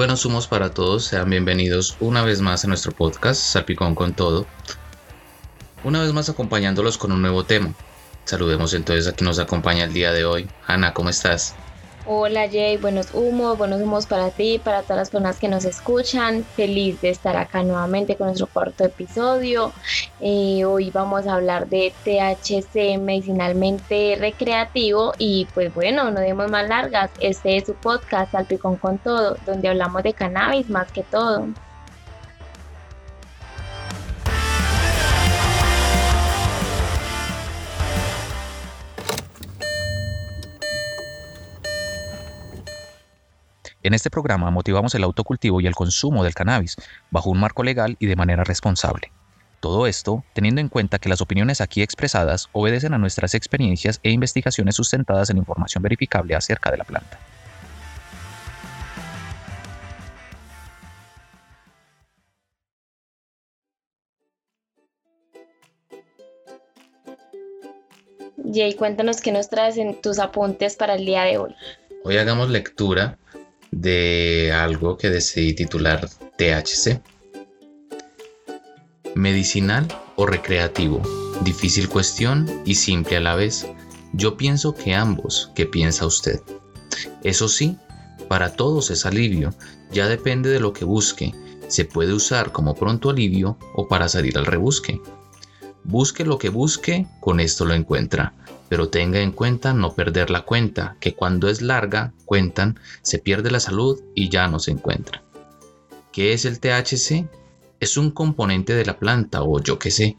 Buenos humos para todos, sean bienvenidos una vez más a nuestro podcast Salpicón con Todo. Una vez más acompañándolos con un nuevo tema. Saludemos entonces a quien nos acompaña el día de hoy. Ana, ¿cómo estás? Hola Jay, buenos humos, buenos humos para ti, para todas las personas que nos escuchan. Feliz de estar acá nuevamente con nuestro cuarto episodio. Eh, hoy vamos a hablar de THC medicinalmente recreativo y pues bueno, no demos más largas. Este es su podcast Salpicón con todo, donde hablamos de cannabis más que todo. En este programa motivamos el autocultivo y el consumo del cannabis bajo un marco legal y de manera responsable. Todo esto teniendo en cuenta que las opiniones aquí expresadas obedecen a nuestras experiencias e investigaciones sustentadas en información verificable acerca de la planta. Jay, cuéntanos qué nos traes en tus apuntes para el día de hoy. Hoy hagamos lectura de algo que decidí titular THC. Medicinal o recreativo, difícil cuestión y simple a la vez. Yo pienso que ambos, ¿qué piensa usted? Eso sí, para todos es alivio, ya depende de lo que busque. Se puede usar como pronto alivio o para salir al rebusque. Busque lo que busque, con esto lo encuentra pero tenga en cuenta no perder la cuenta, que cuando es larga, cuentan, se pierde la salud y ya no se encuentra. ¿Qué es el THC? Es un componente de la planta o yo qué sé.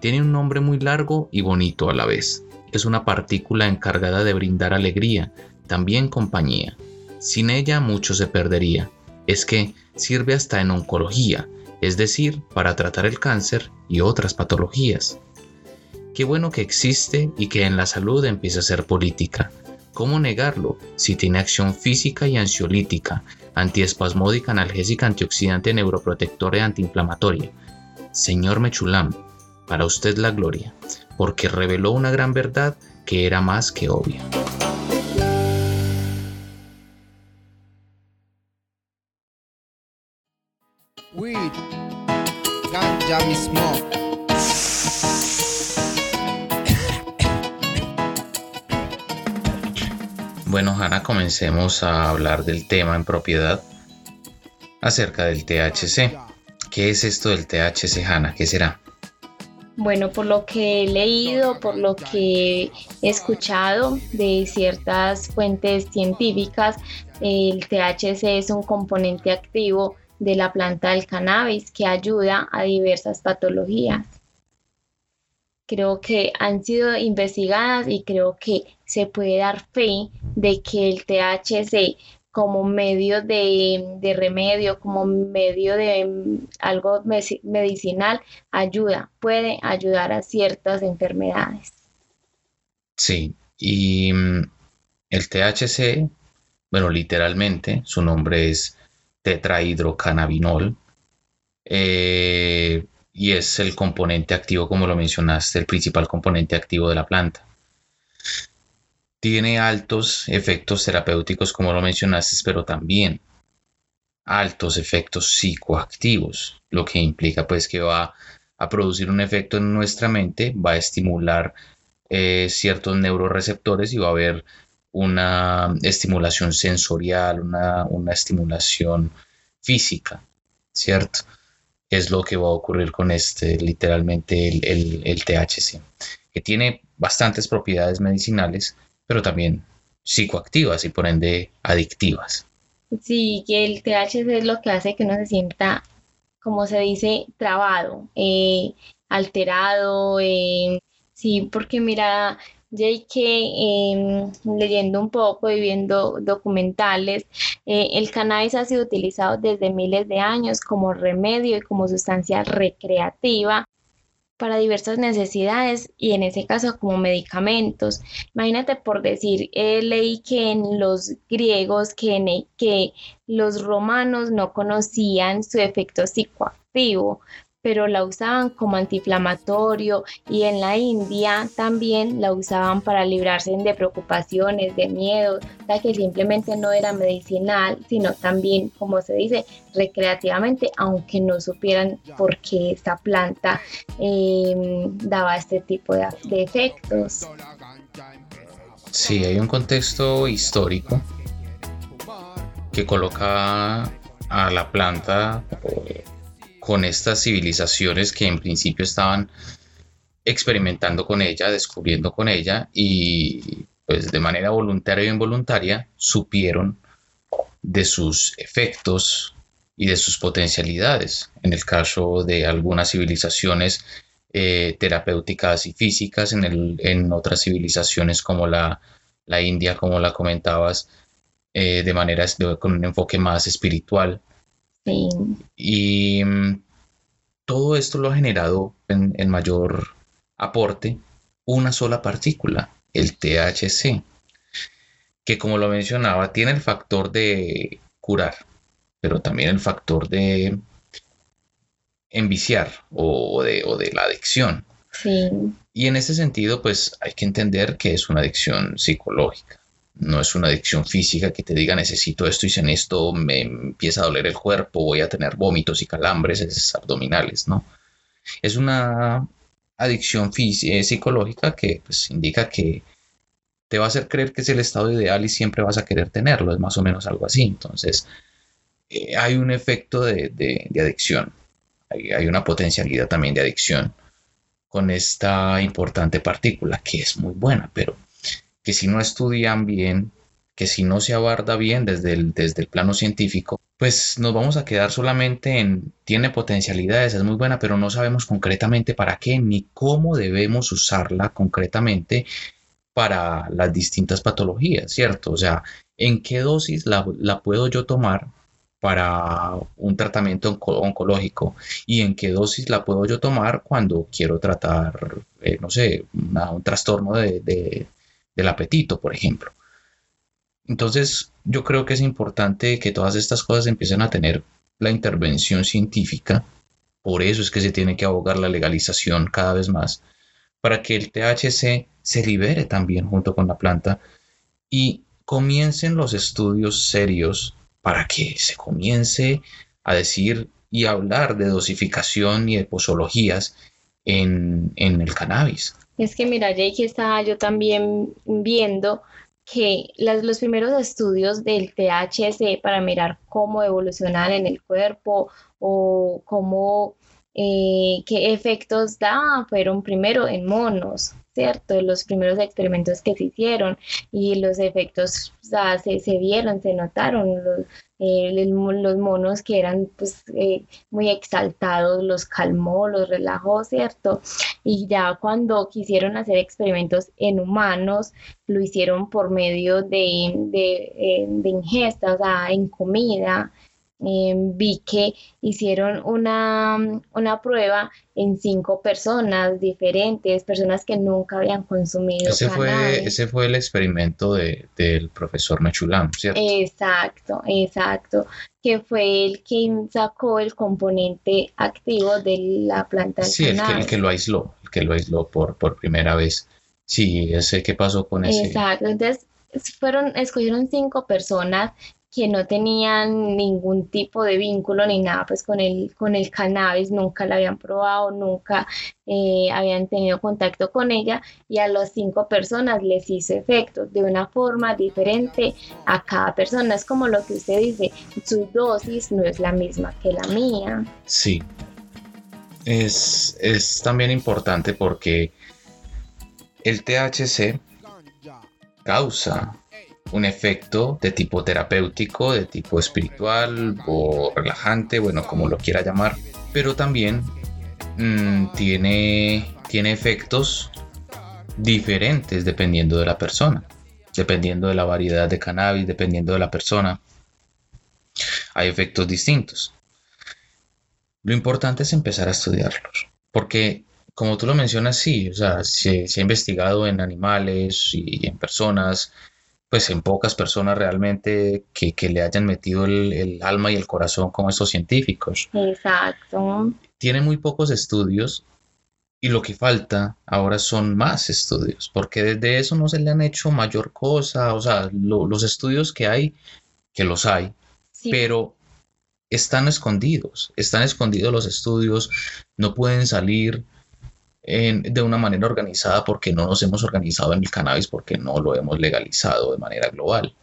Tiene un nombre muy largo y bonito a la vez. Es una partícula encargada de brindar alegría, también compañía. Sin ella mucho se perdería. Es que sirve hasta en oncología, es decir, para tratar el cáncer y otras patologías. Qué bueno que existe y que en la salud empiece a ser política. ¿Cómo negarlo si tiene acción física y ansiolítica, antiespasmódica, analgésica, antioxidante, neuroprotectora y antiinflamatoria? Señor Mechulam, para usted la gloria, porque reveló una gran verdad que era más que obvia. Comencemos a hablar del tema en propiedad acerca del THC. ¿Qué es esto del THC, Hanna? ¿Qué será? Bueno, por lo que he leído, por lo que he escuchado de ciertas fuentes científicas, el THC es un componente activo de la planta del cannabis que ayuda a diversas patologías creo que han sido investigadas y creo que se puede dar fe de que el THC como medio de, remedio, como medio de mm, algo medicinal, ayuda, puede ayudar a ciertas enfermedades. Sí, y mm, el THC, bueno, literalmente, su nombre es tetrahidrocannabinol. Eh, y es el componente activo, como lo mencionaste, el principal componente activo de la planta. Tiene altos efectos terapéuticos, como lo mencionaste, pero también altos efectos psicoactivos, lo que implica pues que va a producir un efecto en nuestra mente, va a estimular eh, ciertos neuroreceptores y va a haber una estimulación sensorial, una, una estimulación física, ¿cierto? es lo que va a ocurrir con este, literalmente el, el, THC, que tiene bastantes propiedades medicinales, pero también psicoactivas y por ende adictivas. Sí, que el THC es lo que hace que uno se sienta, como se dice, trabado, eh, alterado. Eh, sí, porque mira, JK, em, leyendo un poco y viendo documentales, eh, el cannabis ha sido utilizado desde miles de años como remedio y como sustancia recreativa para diversas necesidades y en ese caso como medicamentos. Imagínate por decir, eh, que en los griegos, que, que los romanos no conocían su efecto psicoactivo, pero la usaban como antiinflamatorio y en la India también la usaban para librarse de preocupaciones, de miedos, o sea que simplemente no era medicinal, sino también, como se dice, recreativamente, aunque no supieran por qué esta planta em, daba este tipo de, de efectos. Sí, hay un contexto histórico que coloca a la planta con estas civilizaciones que en principio estaban experimentando con ella, descubriendo con ella y pues de manera voluntaria o involuntaria supieron de sus efectos y de sus potencialidades. En el caso de algunas civilizaciones eh, terapéuticas y físicas, en, otras civilizaciones como la, India, como la comentabas, eh, de manera con un enfoque más espiritual. Y mm, todo esto lo ha generado en, mayor aporte una sola partícula, el THC, que como lo mencionaba, tiene el factor de curar, pero también el factor de enviciar o de, o de la adicción. Y en ese sentido, pues hay que entender que es una adicción psicológica no es una adicción física que te diga necesito esto y en esto me empieza a doler el cuerpo, voy a tener vómitos y calambres abdominales, ¿no? Es una adicción eh, psicológica que pues, indica que te va a hacer creer que es el estado ideal y siempre vas a querer tenerlo, es más o menos algo así. Entonces, eh, hay un efecto de, adicción, hay una potencialidad también de adicción con esta importante partícula que es muy buena, pero que si no estudian bien, que si no se abarda bien desde el, desde el plano científico, pues nos vamos a quedar solamente en tiene potencialidades, es muy buena, pero no sabemos concretamente para qué ni cómo debemos usarla concretamente para las distintas patologías, ¿cierto? O sea, ¿en qué dosis la, puedo yo tomar para un tratamiento oncológico y en qué dosis la puedo yo tomar cuando quiero tratar, eh, no sé, un trastorno de, del apetito, por ejemplo. Entonces, yo creo que es importante que todas estas cosas empiecen a tener la intervención científica. Por eso es que se tiene que abogar la legalización cada vez más, para que el THC se libere también junto con la planta y comiencen los estudios serios para que se comience a decir y hablar de dosificación y de posologías en, en el cannabis. Es que mira, Jake, estaba yo también viendo que los primeros estudios del THC para mirar cómo evolucionar en el cuerpo o cómo, eh, qué efectos da, fueron primero en monos, ¿cierto? Los primeros experimentos que se hicieron y los efectos se, se, vieron, se notaron. Los, eh, los monos que eran pues, eh, muy exaltados, los calmó, los relajó, ¿cierto? Y ya cuando quisieron hacer experimentos en humanos, lo hicieron por medio de, de, eh, de ingesta, o sea, en comida, Em, vi que hicieron una, una, prueba en cinco personas diferentes, personas que nunca habían consumido. Ese, fue, ese fue el experimento de, del profesor Mechulam, ¿cierto? Exacto, exacto, que fue el que sacó el componente activo de la planta Sí, el que, el que, lo aisló, el que lo aisló por, por primera vez. Sí, ese qué pasó con ese. Exacto, entonces fueron, escogieron cinco personas que no tenían ningún tipo de vínculo ni nada pues con el, con el cannabis, nunca la habían probado, nunca eh, habían tenido contacto con ella y a las cinco personas les hizo efecto de una forma diferente a cada persona. Es como lo que usted dice, su dosis no es la misma que la mía. Sí, es, es también importante porque el THC causa un efecto de tipo terapéutico, de tipo espiritual o relajante, bueno, como lo quiera llamar, pero también mm, tiene, tiene efectos diferentes dependiendo de la persona, dependiendo de la variedad de cannabis, dependiendo de la persona. Hay efectos distintos. Lo importante es empezar a estudiarlos, porque como tú lo mencionas, sí, o sea, se, se ha investigado en animales y en personas, pues en pocas personas realmente que, le hayan metido el, alma y el corazón como estos científicos. Exacto. Tiene muy pocos estudios y lo que falta ahora son más estudios, porque desde eso no se le han hecho mayor cosa, o sea, los estudios que hay, que los hay, pero están escondidos, están escondidos los estudios, no pueden salir de una manera organizada porque no nos hemos organizado en el cannabis, porque no lo hemos legalizado de manera global.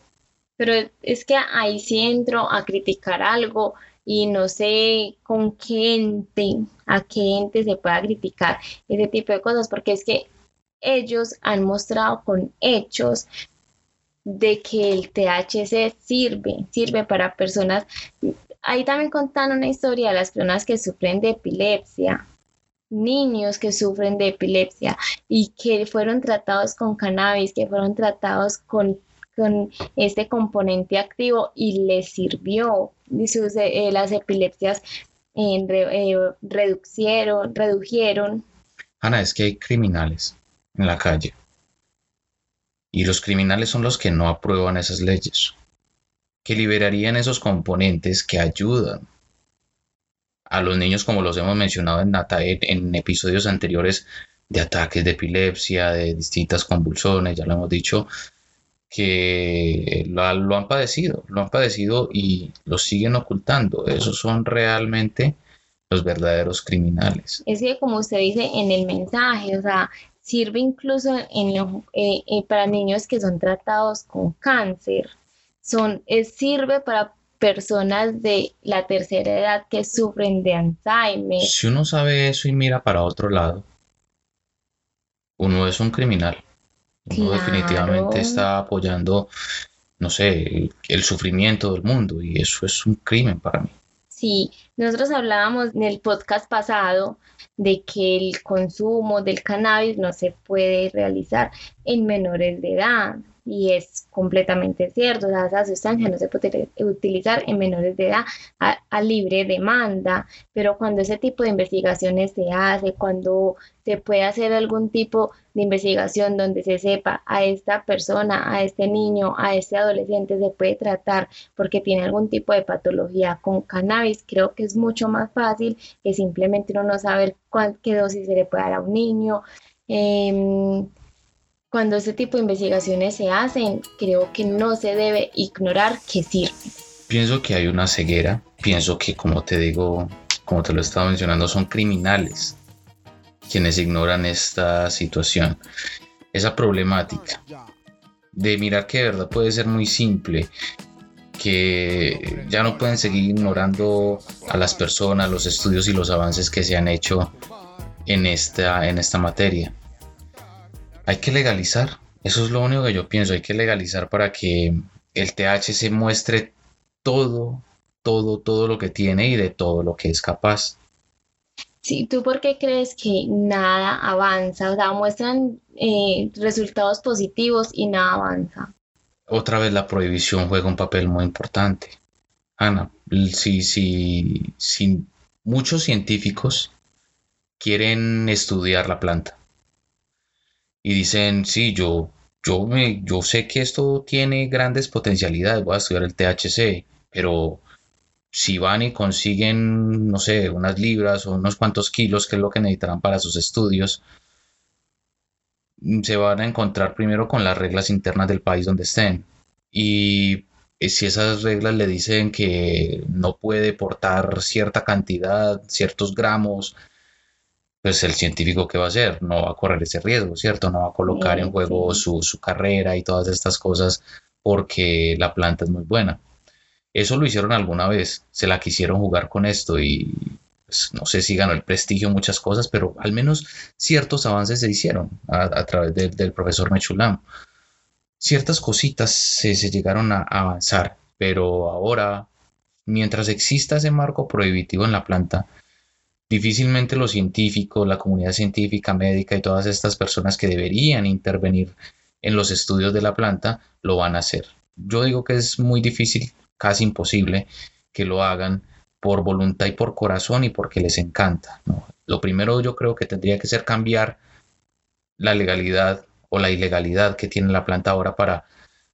Pero es que ahí sí entro a criticar algo y no sé con qué ente, a qué ente se pueda criticar ese tipo de cosas, porque es que ellos han mostrado con hechos de que el THC sirve, sirve para personas. Ahí también contan una historia de las personas que sufren de epilepsia, niños que sufren de epilepsia y que fueron tratados con cannabis, que fueron tratados con, con este componente activo y les sirvió. Sus, eh, las epilepsias eh, reducieron, redujeron. Ana, es que hay criminales en la calle y los criminales son los que no aprueban esas leyes, que liberarían esos componentes que ayudan a los niños, como los hemos mencionado en, en episodios anteriores, de ataques de epilepsia, de distintas convulsiones, ya lo hemos dicho, que lo, han padecido, lo han padecido y lo siguen ocultando. Esos son realmente los verdaderos criminales. Es que como usted dice en el mensaje, o sea, Sirve incluso en eh, eh, para niños que son tratados con cáncer. Son, sirve para personas de la tercera edad que sufren de Alzheimer. Si uno sabe eso y mira para otro lado, uno es un criminal. Uno definitivamente está apoyando, no sé, el, sufrimiento del mundo y eso es un crimen para mí. Sí, nosotros hablábamos en el podcast pasado de que el consumo del cannabis no se puede realizar en menores de edad. Y es completamente cierto, esa sustancia no se puede utilizar en menores de edad a, libre demanda, pero cuando ese tipo de investigaciones se hace, cuando se puede hacer algún tipo de investigación donde se sepa a esta persona, a este niño, a este adolescente se puede tratar porque tiene algún tipo de patología con cannabis, creo que es mucho más fácil que simplemente uno no saber cuál, qué dosis se le puede dar a un niño. Em, cuando este tipo de investigaciones se hacen, creo que no se debe ignorar que sirve. Pienso que hay una ceguera, pienso que como te digo, como te lo estaba mencionando, son criminales quienes ignoran esta situación, esa problemática de mirar que de verdad puede ser muy simple, que ya no pueden seguir ignorando a las personas, los estudios y los avances que se han hecho en esta, en esta materia hay que legalizar. Eso es lo único que yo pienso. Hay que legalizar para que el THC muestre todo, todo, todo lo que tiene y de todo lo que es capaz. Sí, ¿tú por qué crees que nada avanza? O sea, muestran eh, resultados positivos y nada avanza. Otra vez la prohibición juega un papel muy importante. Ana, si, si, si muchos científicos quieren estudiar la planta, y dicen, sí, yo, yo, me, yo sé que esto tiene grandes potencialidades, voy a estudiar el THC, pero si van y consiguen, no sé, unas libras o unos cuantos kilos, que es lo que necesitarán para sus estudios, se van a encontrar primero con las reglas internas del país donde estén. Y si esas reglas le dicen que no puede portar cierta cantidad, ciertos gramos, pues el científico que va a hacer no va a correr ese riesgo, ¿cierto? No va a colocar en juego su, carrera y todas estas cosas porque la planta es muy buena. Eso lo hicieron alguna vez, se la quisieron jugar con esto y pues, no sé si ganó el prestigio muchas cosas, pero al menos ciertos avances se hicieron a, través del profesor Mechulam. Ciertas cositas se, se llegaron a avanzar, pero ahora, mientras exista ese marco prohibitivo en la planta, difícilmente los científicos, la comunidad científica, médica y todas estas personas que deberían intervenir en los estudios de la planta lo van a hacer. Yo digo que es muy difícil, casi imposible, que lo hagan por voluntad y por corazón y porque les encanta. Lo primero yo creo que tendría que ser cambiar la legalidad o la ilegalidad que tiene la planta ahora para,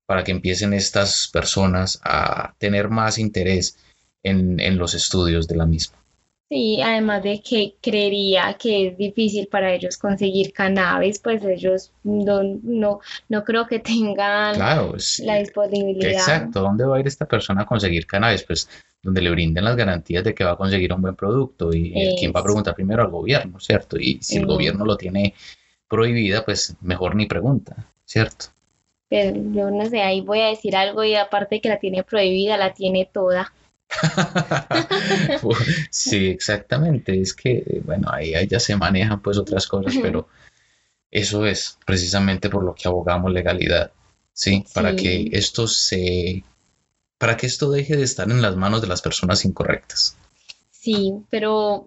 para que empiecen estas personas a tener más interés en, en los estudios de la misma. Sí, además de que creería que es difícil para ellos conseguir cannabis, pues ellos no, no, no creo que tengan Claro, la disponibilidad. exacto. ¿Dónde va a ir esta persona a conseguir cannabis? Pues donde le brinden las garantías de que va a conseguir un buen producto y el quien va a preguntar primero al gobierno, ¿cierto? Y si el gobierno lo tiene prohibida, pues mejor ni pregunta, ¿cierto? Pero yo no sé, ahí voy a decir algo y aparte que la tiene prohibida, la tiene toda. sí, exactamente. Es que, bueno, ahí, ya se manejan pues otras cosas, pero eso es precisamente por lo que abogamos legalidad, ¿sí? Para que esto se, para que esto deje de estar en las manos de las personas incorrectas. Sí, pero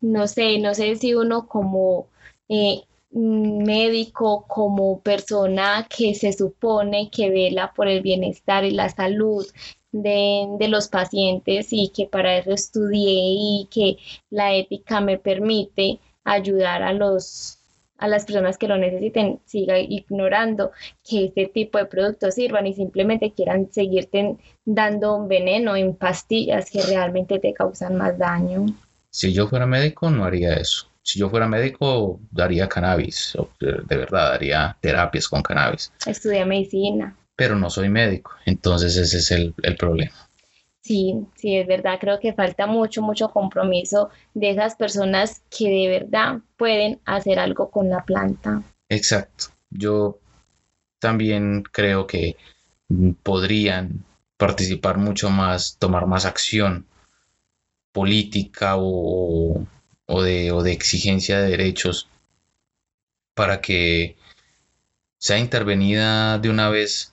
no sé, no sé si uno como eh, médico, como persona que se supone que vela por el bienestar y la salud de, los pacientes y que para eso estudié y que la ética me permite ayudar a los a las personas que lo necesiten, siga ignorando que este tipo de productos sirvan y simplemente quieran seguirte dando veneno en pastillas que realmente te causan más daño. Si yo fuera médico, no haría eso. Si yo fuera médico, daría cannabis, de verdad, daría terapias con cannabis. Estudia medicina pero no soy médico, entonces ese es el, problema. Sí, sí, es verdad, creo que falta mucho, mucho compromiso de esas personas que de verdad pueden hacer algo con la planta. Exacto, yo también creo que podrían participar mucho más, tomar más acción política o, de, o de exigencia de derechos para que sea intervenida de una vez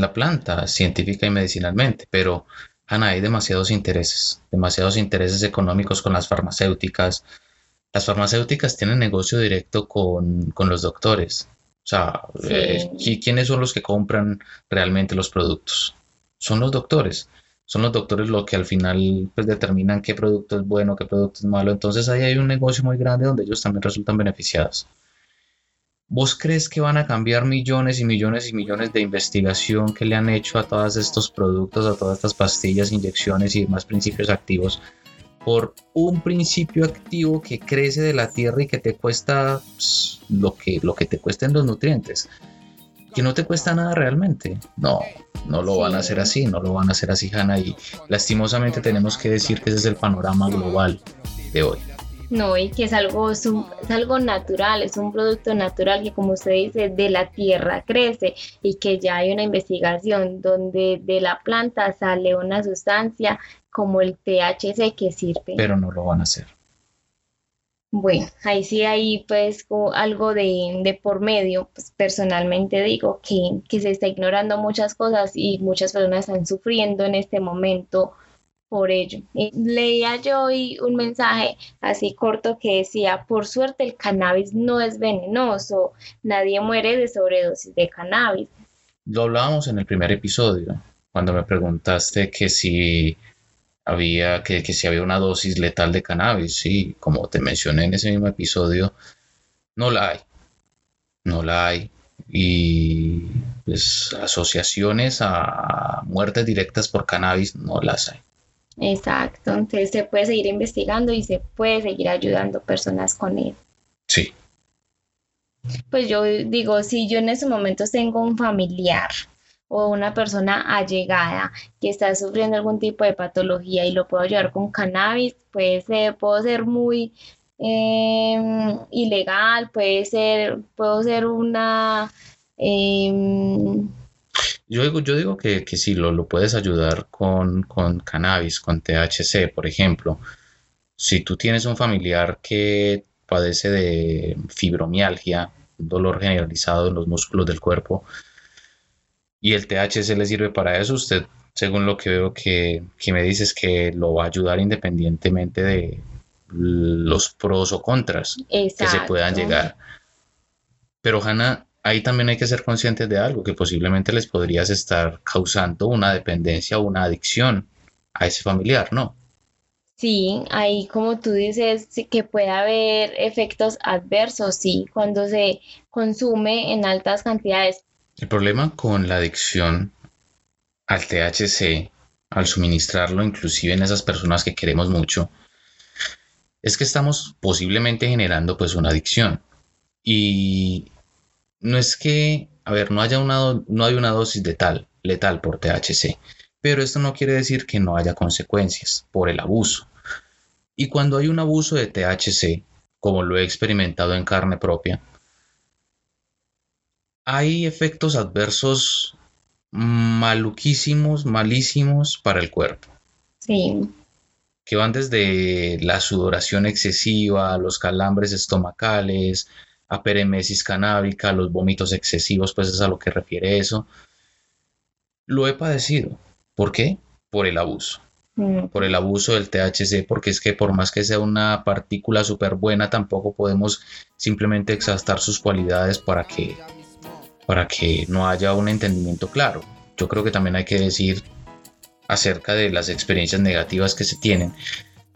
la planta científica y medicinalmente, pero Ana, hay demasiados intereses, demasiados intereses económicos con las farmacéuticas. Las farmacéuticas tienen negocio directo con, los doctores. O sea, eh, ¿quiénes son los que compran realmente los productos? Son los doctores. Son los doctores los que al final pues, determinan qué producto es bueno, qué producto es malo. Entonces ahí hay un negocio muy grande donde ellos también resultan beneficiados. ¿Vos crees que van a cambiar millones y millones y millones de investigación que le han hecho a todos estos productos, a todas estas pastillas, inyecciones y demás principios activos por un principio activo que crece de la tierra y que te cuesta pues, lo, que, lo que te cuesten los nutrientes? Que no te cuesta nada realmente. No, no lo van a hacer así, no lo van a hacer así, Hanna. Y lastimosamente tenemos que decir que ese es el panorama global de hoy. No, y que es algo, es, algo natural, es un producto natural que como usted dice, de la tierra crece y que ya hay una investigación donde de la planta sale una sustancia como el THC que sirve. Pero no lo van a hacer. Bueno, ahí sí hay pues algo de, de por medio, pues personalmente digo que, que se está ignorando muchas cosas y muchas personas están sufriendo en este momento por ello. leía yo hoy un mensaje así corto que decía, por suerte el cannabis no es venenoso, nadie muere de sobredosis de cannabis. Lo hablábamos en el primer episodio, cuando me preguntaste que si había, que, que si había una dosis letal de cannabis, sí, como te mencioné en ese mismo episodio, no la hay, no la hay. Y pues asociaciones a muertes directas por cannabis no las hay. Exacto, entonces se puede seguir investigando y se puede seguir ayudando personas con él. Sí. Pues yo digo, si yo en ese momento tengo un familiar o una persona allegada que está sufriendo algún tipo de patología y lo puedo ayudar con cannabis, pues puedo ser muy em, ilegal, puede ser, puedo ser una... Em, yo digo, yo digo que, que sí, lo, lo puedes ayudar con, con cannabis, con THC, por ejemplo. Si tú tienes un familiar que padece de fibromialgia, dolor generalizado en los músculos del cuerpo, y el THC le sirve para eso, usted, según lo que veo que, que me dices, que lo va a ayudar independientemente de los pros o contras que se puedan llegar. Pero Hanna, ahí también hay que ser conscientes de algo, que posiblemente les podrías estar causando una dependencia o una adicción a ese familiar, ¿no? Sí, ahí como tú dices que puede haber efectos adversos, sí, cuando se consume en altas cantidades. El problema con la adicción al THC, al suministrarlo inclusive en esas personas que queremos mucho, es que estamos posiblemente generando pues una adicción. Y no es que, a ver, no haya una, no hay una dosis letal, letal por THC, pero esto no quiere decir que no haya consecuencias por el abuso. Y cuando hay un abuso de THC, como lo he experimentado en carne propia, hay efectos adversos maluquísimos, malísimos para el cuerpo. Sí. Que van desde la sudoración excesiva, los calambres estomacales, a peremesis canábica, los vómitos excesivos, pues es a lo que refiere eso. Lo he padecido. ¿Por qué? Por el abuso. Mm. Por el abuso del THC, porque es que por más que sea una partícula súper buena, tampoco podemos simplemente exhaustar sus cualidades para que, para que no haya un entendimiento claro. Yo creo que también hay que decir acerca de las experiencias negativas que se tienen,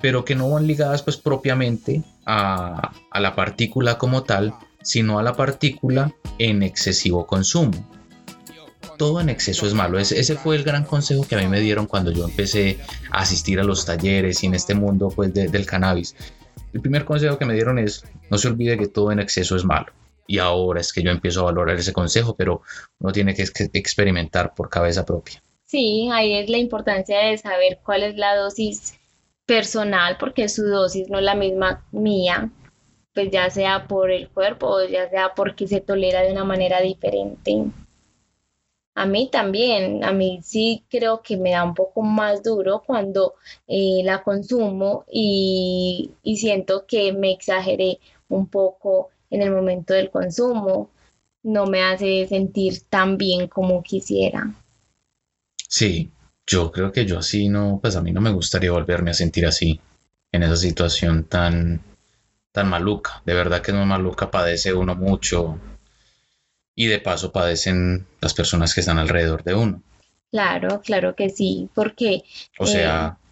pero que no van ligadas pues propiamente a, a la partícula como tal, sino a la partícula en excesivo consumo todo en exceso es malo. Ese, fue el gran consejo que a mí me dieron cuando yo empecé a asistir a los talleres y en este mundo pues, del cannabis. El primer consejo que me dieron es, no se olvide que todo en exceso es malo. Y ahora es que yo empiezo a valorar ese consejo, pero uno tiene que experimentar por cabeza propia. Sí, ahí es la importancia de saber cuál es la dosis personal, porque su dosis no es la misma mía, pues ya sea por el cuerpo o ya sea porque se tolera de una manera diferente. A mí también, a mí sí creo que me da un poco más duro cuando eh, la consumo y, siento que me exageré un poco en el momento del consumo. No me hace sentir tan bien como quisiera. Sí, yo creo que yo así no, pues a mí no me gustaría volverme a sentir así, en esa situación tan, tan maluca. De verdad que no maluca, padece uno mucho, y de paso padecen las personas que están alrededor de uno. Claro, claro que sí, porque... O sea, eh,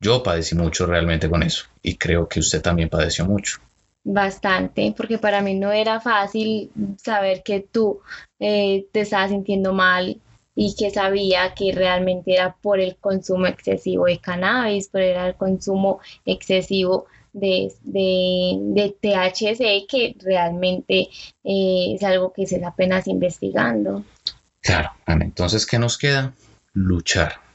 yo padecí mucho realmente con eso y creo que usted también padeció mucho. Bastante, porque para mí no era fácil saber que tú eh, te estabas sintiendo mal y que sabía que realmente era por el consumo excesivo de cannabis, por el consumo excesivo de, de, THC que realmente eh, es algo que se está apenas investigando. Claro, entonces, ¿qué nos queda? Luchar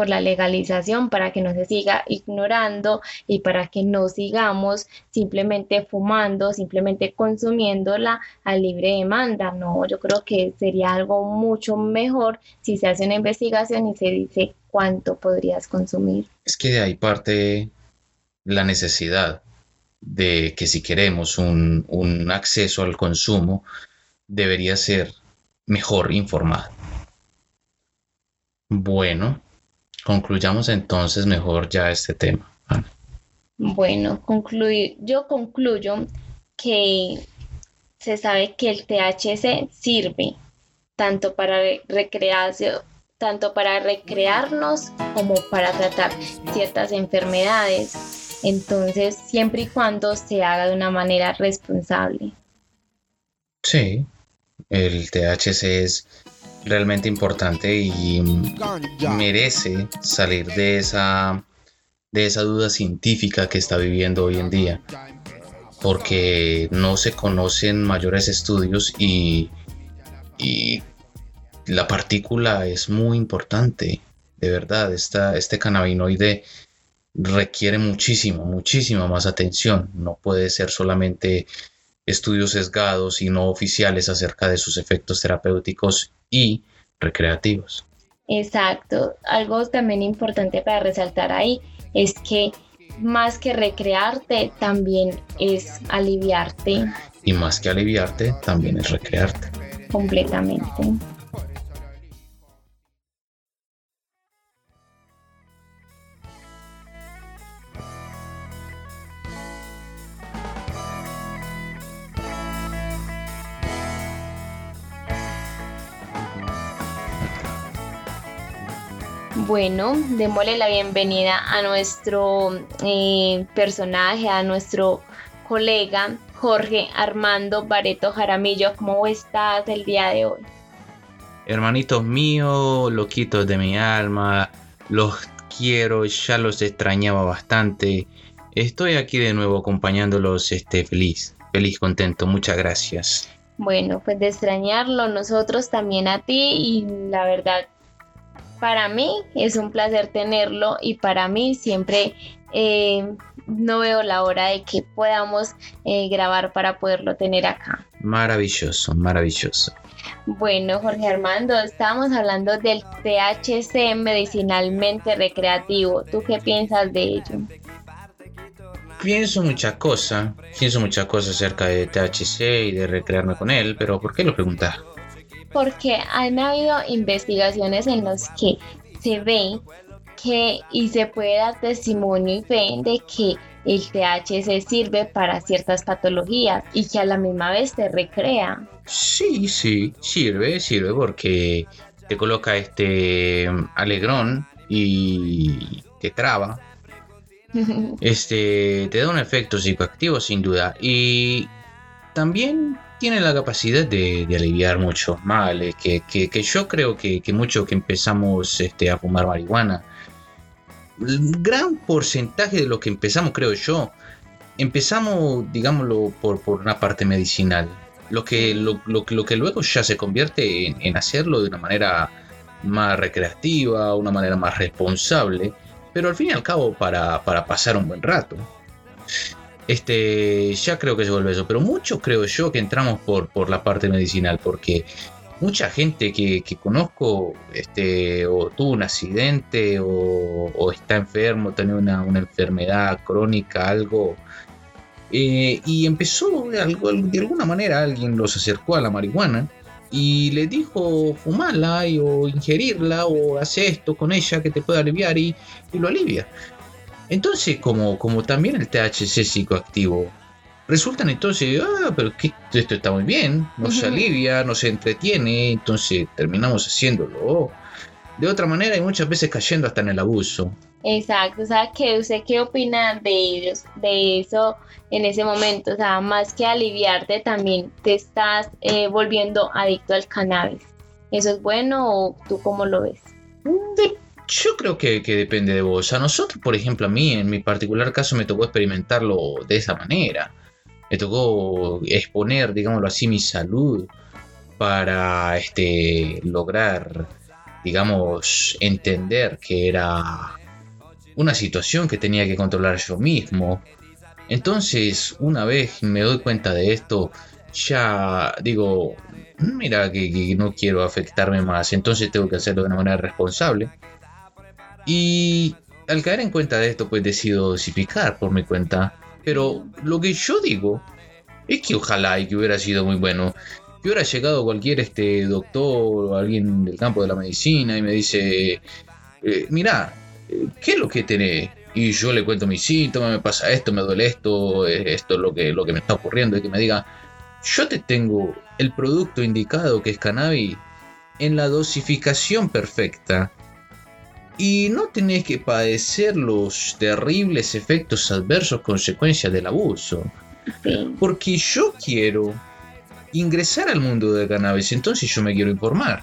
por la legalización para que no se siga ignorando y para que no sigamos simplemente fumando, simplemente consumiéndola a libre demanda. No, yo creo que sería algo mucho mejor si se hace una investigación y se dice cuánto podrías consumir. Es que de ahí parte la necesidad de que si queremos un, acceso al consumo, debería ser mejor informado. Bueno, concluyamos entonces mejor ya este tema. Bueno, concluir, yo concluyo que se sabe que el THC sirve tanto para recreación, tanto para recrearnos como para tratar ciertas enfermedades entonces, siempre y cuando se haga de una manera responsable. Sí, el THC es realmente importante y merece salir de esa, de esa duda científica que está viviendo hoy en día, porque no se conocen mayores estudios y, y la partícula es muy importante, de verdad, este cannabinoide requiere muchísimo, muchísima más atención. No puede ser solamente estudios sesgados y no oficiales acerca de sus efectos terapéuticos y recreativos. Exacto. Algo también importante para resaltar ahí es que más que recrearte, también es aliviarte. Y más que aliviarte, también es recrearte. Completamente. Bueno, démosle la bienvenida a nuestro eh, personaje, a nuestro colega Jorge Armando Bareto Jaramillo. ¿Cómo estás el día de hoy? Hermanitos míos, loquitos de mi alma, los quiero, ya los extrañaba bastante. Estoy aquí de nuevo acompañándolos este, feliz, feliz, contento. Muchas gracias. Bueno, pues de extrañarlo, nosotros también a ti y la verdad, para mí es un placer tenerlo y para mí siempre eh, no veo la hora de que podamos eh, grabar para poderlo tener acá. Maravilloso, maravilloso. Bueno, Jorge Armando, estábamos hablando del THC medicinalmente recreativo. ¿Tú qué piensas de ello? Pienso muchas cosas, pienso muchas cosas acerca de THC y de recrearme con él, pero ¿por qué lo preguntas? Porque han habido investigaciones en las que se ve que y se puede dar testimonio y fe de que el THC sirve para ciertas patologías y que a la misma vez te recrea. Sí, sí, sirve, sirve porque te coloca este alegrón y te traba este, te da un efecto psicoactivo sin duda. Y también tiene la capacidad de, aliviar muchos males. Que, yo creo que, mucho que empezamos este, a fumar marihuana. Un gran porcentaje de lo que empezamos, creo yo, empezamos, digámoslo, por, por una parte medicinal. Lo que, lo, lo, que luego ya se convierte en, en hacerlo de una manera más recreativa, una manera más responsable pero al fin y al cabo para, pasar un buen rato. Este, ya creo que se vuelve eso, pero mucho creo yo que entramos por, por la parte medicinal, porque mucha gente que, conozco este, o tuvo un accidente o, está enfermo, tiene una, enfermedad crónica, algo, eh, y empezó de, de alguna manera alguien los acercó a la marihuana y le dijo fumarla o ingerirla o hacer esto con ella que te puede aliviar y, lo alivia. Entonces, como, como también el THC psicoactivo, resultan entonces, ah, pero esto está muy bien, nos alivia, nos entretiene, entonces terminamos haciéndolo de otra manera y muchas veces cayendo hasta en el abuso. Exacto, o sea, que ¿usted qué opina de ellos, de eso en ese momento? O sea, más que aliviarte, también te estás eh, volviendo adicto al cannabis. ¿Eso es bueno o tú cómo lo ves? Yo creo que, que, depende de vos. A nosotros, por ejemplo, a mí, en mi particular caso, me tocó experimentarlo de esa manera. Me tocó exponer, digámoslo así, mi salud para este, lograr digamos, entender que era una situación que tenía que controlar yo mismo. Entonces, una vez me doy cuenta de esto, ya digo, mira que, no quiero afectarme más, entonces tengo que hacerlo de una manera responsable. Y al caer en cuenta de esto, pues decido dosificar por mi cuenta. Pero lo que yo digo es que ojalá y que hubiera sido muy bueno que hubiera llegado cualquier este, doctor o alguien del campo de la medicina y me dice, eh, mira, eh, ¿qué es lo que tenés? Y yo le cuento mis síntomas, me pasa esto, me duele esto, esto es lo que, lo que me está ocurriendo, y que me diga, yo te tengo el producto indicado que es cannabis en la dosificación perfecta y no tenés que padecer los terribles efectos adversos consecuencias del abuso. Porque yo quiero ingresar al mundo de cannabis, entonces yo me quiero informar.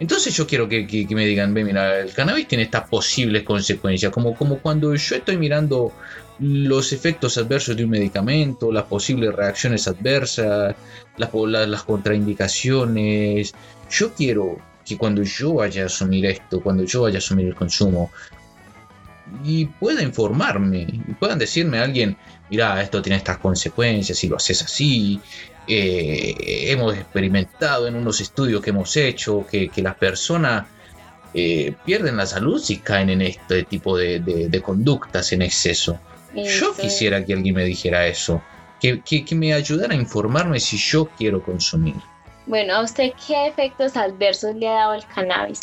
Entonces yo quiero que, me digan, ve, mira, el cannabis tiene estas posibles consecuencias, como, como cuando yo estoy mirando los efectos adversos de un medicamento, las posibles reacciones adversas, las, las contraindicaciones. Yo quiero que cuando yo vaya a asumir esto, cuando yo vaya a asumir el consumo, y pueda informarme, y puedan decirme a alguien, mira, esto tiene estas consecuencias, si lo haces así, eh, hemos experimentado en unos estudios que hemos hecho que, las personas eh, pierden la salud si caen en este tipo de, conductas en exceso. Yo quisiera que alguien me dijera eso, que, me ayudara a informarme si yo quiero consumir. Bueno, ¿a usted qué efectos adversos le ha dado el cannabis?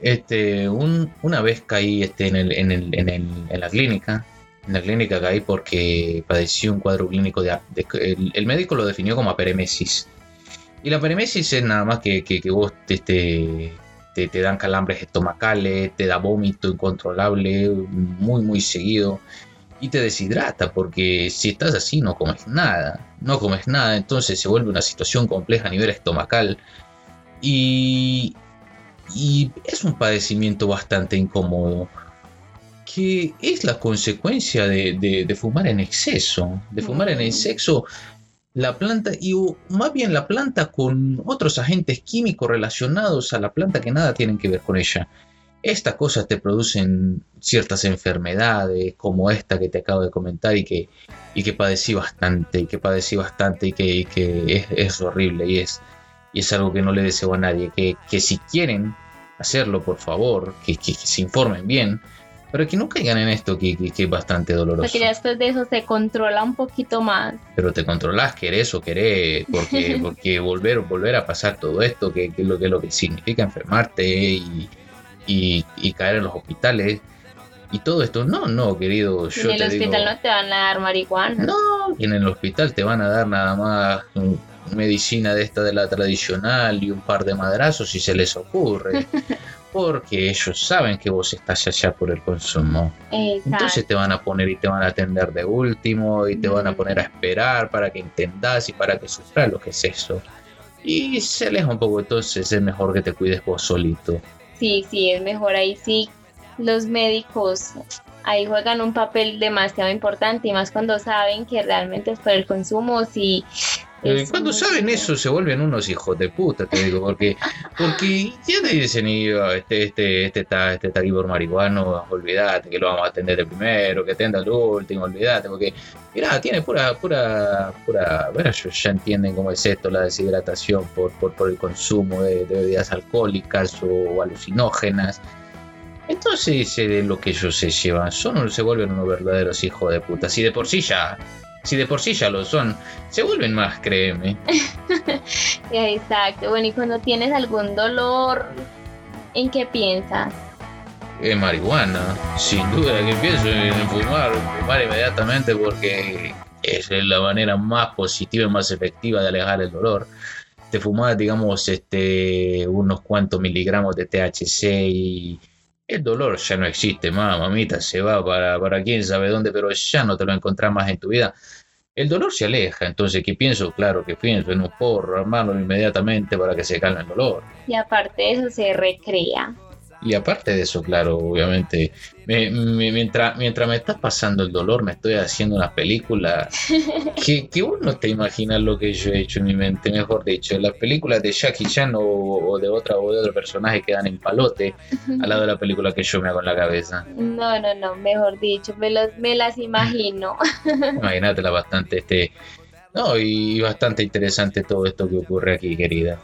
Este, una vez caí este, en, en la clínica en la clínica caí porque padecí un cuadro clínico de... el, médico lo definió como aperemesis. Y la aperemesis es nada más que, que, vos te, te, dan calambres estomacales, te da vómito incontrolable, muy, muy seguido. Y te deshidrata, porque si estás así no comes nada, no comes nada, entonces se vuelve una situación compleja a nivel estomacal y, y es un padecimiento bastante incómodo que es la consecuencia de, fumar en exceso, de fumar en exceso la planta y más bien la planta con otros agentes químicos relacionados a la planta que nada tienen que ver con ella. Estas cosas te producen ciertas enfermedades como esta que te acabo de comentar y que, y que padecí bastante, y que padecí bastante y que, es, horrible y es, y es algo que no le deseo a nadie. Que, que si quieren hacerlo, por favor, que, que se informen bien, pero que no caigan en esto que, es bastante doloroso. Porque después de eso se controla un poquito más. Pero te controlas, querés o querés, porque, porque volver, volver a pasar todo esto, que, es lo, que, lo que significa enfermarte y, y, caer en los hospitales. Y todo esto, no, no, querido. Yo en el hospital no te van a dar marihuana. No, en el hospital te van a dar nada más medicina de esta de la tradicional y un par de madrazos si se les ocurre. porque ellos saben que vos estás allá por el consumo. Entonces te van a poner y te van a atender de último y te van a poner a esperar para que entendas y para que sufras lo que es eso. Y se aleja un poco, entonces es mejor que te cuides vos solito. Sí, sí, es mejor ahí sí. Los médicos ahí juegan un papel demasiado importante y más cuando saben que realmente es por el consumo, si eh, cuando saben eso se vuelven unos hijos de puta, te digo, porque, porque ya te dicen, este, este, este está, este está aquí por marihuano, olvídate que lo vamos a atender de primero, que atenda al último, olvídate, porque, mira, tiene pura, pura, pura, bueno, ya entienden cómo es esto, la deshidratación por, por, por el consumo de, bebidas alcohólicas o, alucinógenas. Entonces, eh, lo que ellos se llevan, son, se vuelven unos verdaderos hijos de puta. Si de por sí ya si de por sí ya lo son, se vuelven más, créeme. Exacto, bueno, y cuando tienes algún dolor, ¿en qué piensas? En marihuana, sin duda que pienso en fumar, fumar inmediatamente porque es la manera más positiva y más efectiva de alejar el dolor. Te fumas, digamos, este, unos cuantos miligramos de THC y el dolor ya no existe más, mamita, se va para, para quién sabe dónde, pero ya no te lo encontrás más en tu vida. El dolor se aleja, entonces, ¿qué pienso? Claro, que pienso en un porro, hermano, inmediatamente para que se calme el dolor. Y aparte de eso, se recrea. Y aparte de eso, claro, obviamente, mientras, mientras me está pasando el dolor, me estoy haciendo una película que, que vos no te imaginas lo que yo he hecho en mi mente, mejor dicho. Las películas de Jackie Chan o, de otra o de otro personaje quedan en palote al lado de la película que yo me hago en la cabeza. No, no, no, mejor dicho, me, me las imagino. Imagínatela bastante, este. No, y bastante interesante todo esto que ocurre aquí, querida.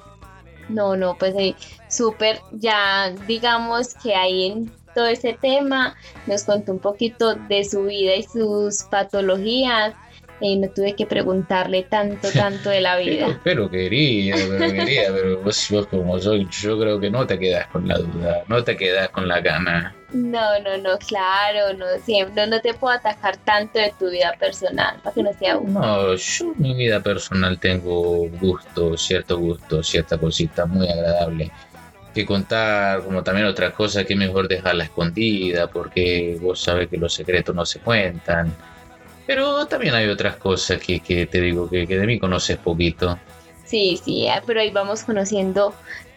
No, no, pues eh, súper, ya digamos que ahí en todo ese tema nos contó un poquito de su vida y sus patologías. Y no tuve que preguntarle tanto, tanto de la vida. pero, quería, pero quería, pero vos, vos como soy, yo creo que no te quedas con la duda, no te quedas con la gana. No, no, no, claro, no siempre, no te puedo atacar tanto de tu vida personal, para que no sea uno. No, yo en mi vida personal tengo gusto, cierto gusto, cierta cosita muy agradable que contar, como también otra cosa que mejor dejarla escondida, porque vos sabes que los secretos no se cuentan. Pero también hay otras cosas que, que te digo que, que de mí conoces poquito. Sí, sí, ah, pero ahí vamos conociendo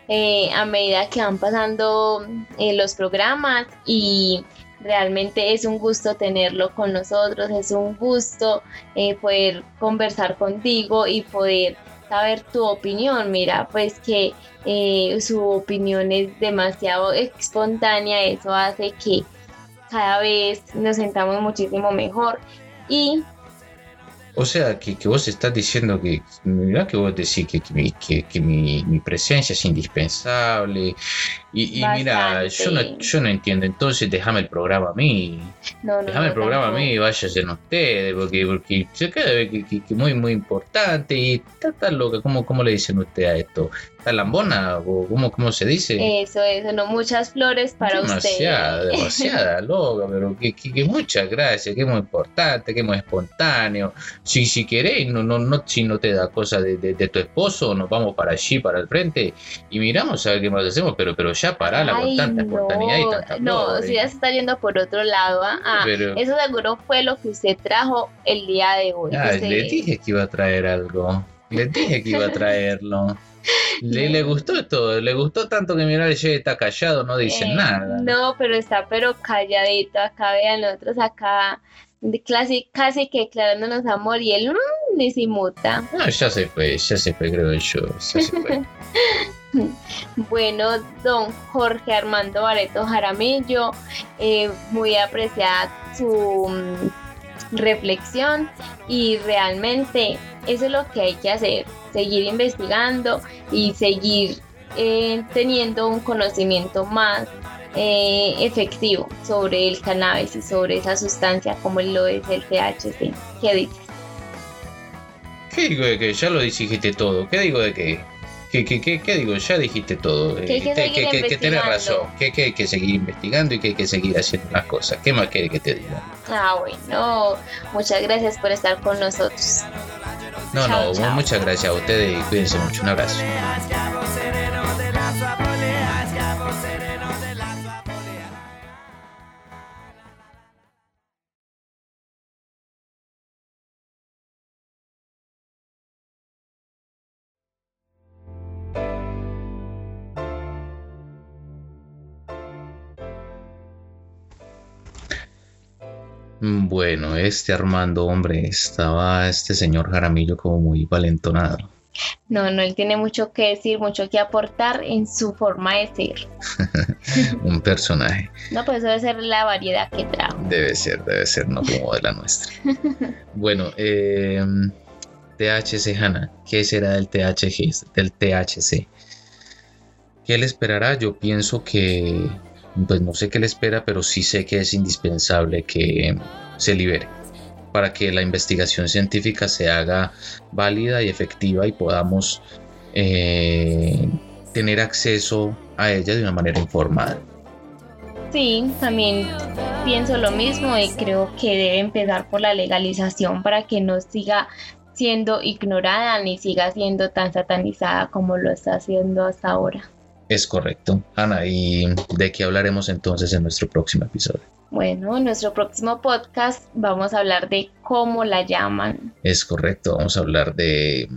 eh, a medida que van pasando eh, los programas y realmente es un gusto tenerlo con nosotros, es un gusto eh, poder conversar contigo y poder saber tu opinión. Mira, pues que su opinión es demasiado espontánea, eso hace que cada vez nos sentamos muchísimo mejor y o sea, que, vos estás diciendo que, mira que vos decís que, que, mi, presencia es indispensable. Y, mira, yo no, yo no entiendo, entonces déjame el programa a mí. No, déjame el programa a mí y váyanse en ustedes, porque, porque se queda que, muy, muy importante y está tan loca. ¿Cómo, ¿Cómo le dicen ustedes a esto? la lambona, o como, cómo se dice. Eso, eso, no muchas flores para demasiada, usted. Demasiada, loca, pero que, que, que, muchas gracias, que es muy importante, que es muy espontáneo. Si, si queréis, no, no, no, si no te da cosa de, de, de, tu esposo, nos vamos para allí, para el frente, y miramos a ver qué más hacemos, pero, pero ya parala con tanta no, espontaneidad y tanta No, si ya se está yendo por otro lado, ¿ah? ah pero, eso seguro fue lo que usted trajo el día de hoy. Ah, le dije que iba a traer algo. Le dije que iba a traerlo. Le, le gustó todo, le gustó tanto que mira el está callado, no dice Eh, nada. No, pero está pero calladito. Acá vean nosotros acá casi, casi que declarándonos amor y él mm, ni se muta. No, ya se fue, ya se fue, creo yo. Ya se fue. Bueno, don Jorge Armando Bareto Jaramillo, eh, muy apreciada su mm, reflexión y realmente eso es lo que hay que hacer, seguir investigando y seguir eh, teniendo un conocimiento más eh, efectivo sobre el cannabis y sobre esa sustancia como lo es el THC. ¿Qué dices? ¿Qué digo de que ya lo dijiste todo? ¿Qué digo de qué? ¿Qué, qué, qué, qué digo? Ya dijiste todo. Que hay que seguir que, que, que tenés razón. Que, que hay que seguir investigando y que hay que seguir haciendo las cosas. ¿Qué más quiere que te diga? Ah, bueno, muchas gracias por estar con nosotros. No, Chao, no, chao. muchas gracias a ustedes y cuídense mucho. Un abrazo. Bueno, este Armando, hombre, estaba este señor Jaramillo como muy valentonado. No, no, él tiene mucho que decir, mucho que aportar en su forma de ser. Un personaje. No, pues debe ser la variedad que trajo. Debe ser, debe ser, no como de la nuestra. Bueno, eh, THC Hanna, ¿qué será del THC? Del THC? ¿Qué le esperará? Yo pienso que, pues no sé qué le espera, pero sí sé que es indispensable que se libere para que la investigación científica se haga válida y efectiva y podamos eh, tener acceso a ella de una manera informada. Sí, también pienso lo mismo y creo que debe empezar por la legalización para que no siga siendo ignorada ni siga siendo tan satanizada como lo está haciendo hasta ahora. Es correcto, Ana. ¿Y de qué hablaremos entonces en nuestro próximo episodio? Bueno, en nuestro próximo podcast vamos a hablar de cómo la llaman. Es correcto, vamos a hablar de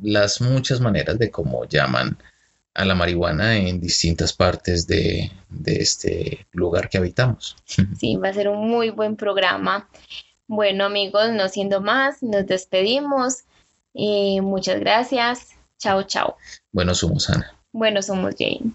las muchas maneras de cómo llaman a la marihuana en distintas partes de, de este lugar que habitamos. Sí, va a ser un muy buen programa. Bueno, amigos, no siendo más, nos despedimos. Eh, muchas gracias. Chao, chao. Bueno, somos Ana. Bueno, somos Jane.